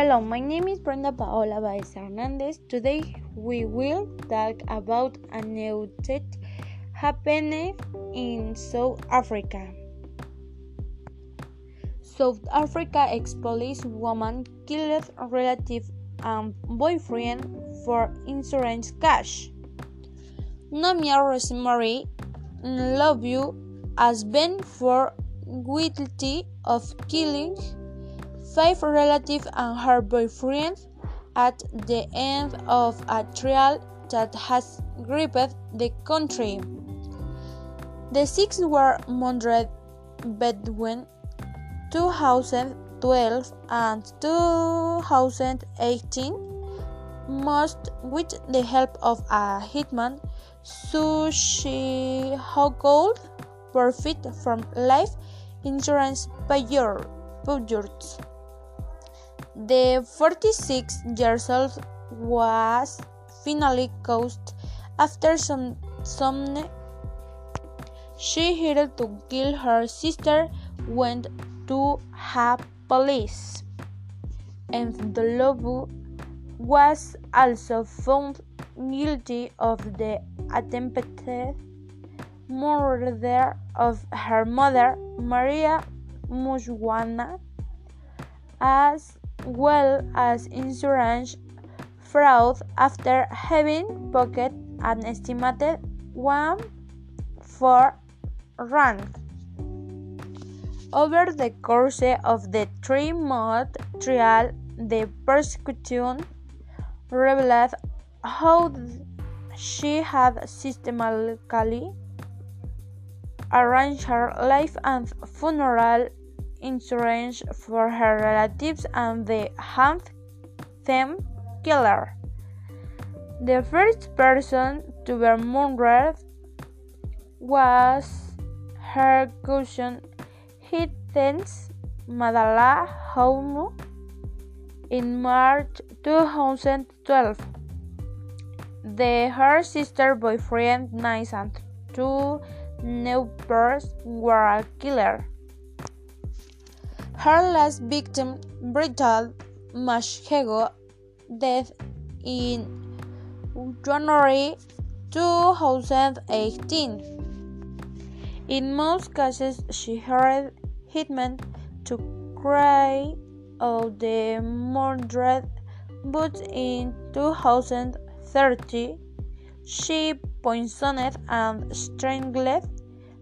Hello, my name is Brenda Paola Baez Hernandez. Today we will talk about a new death happened in South Africa. South Africa ex-police woman killed relative and boyfriend for insurance cash. Namia Rosemary Love you has been for guilty of killing five relatives and her boyfriend at the end of a trial that has gripped the country. The six were murdered between 2012 and 2018, most with the help of a hitman, Sushi Hogold, profit from life insurance payers. The 46 years old was finally caught after some some she hired to kill her sister went to have police. And the Lobu was also found guilty of the attempted murder of her mother Maria Muswana as well as insurance fraud after having pocketed an estimated one for rand. Over the course of the three-month trial, the prosecution revealed how she had systematically arranged her life and funeral insurance for her relatives and the hunt them killer. The first person to be murdered was her cousin Hiddens Madala Homu in March 2012. The her sister boyfriend Nice and two neighbors were killed. Her last victim, Brilliant Mashego, death in January 2018. In most cases, she hired hitmen to carry out the murder, but in 2030, she poisoned and strangled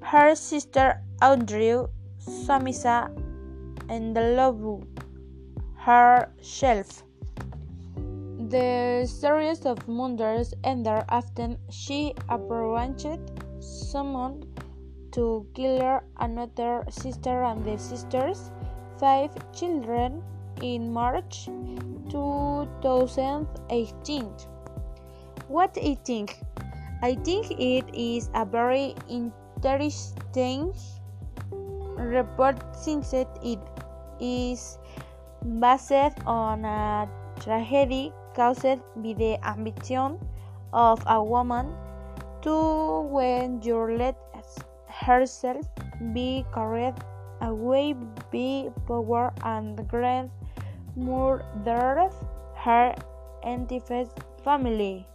her sister Audrey Samisa and the love herself. The series of murders ended after she approached someone to kill another sister and the sister's five children in March 2018. What I think? I think it is a very interesting report since it is based on a tragedy caused by the ambition of a woman to when you let herself be carried away by power and grand murdered her entire family.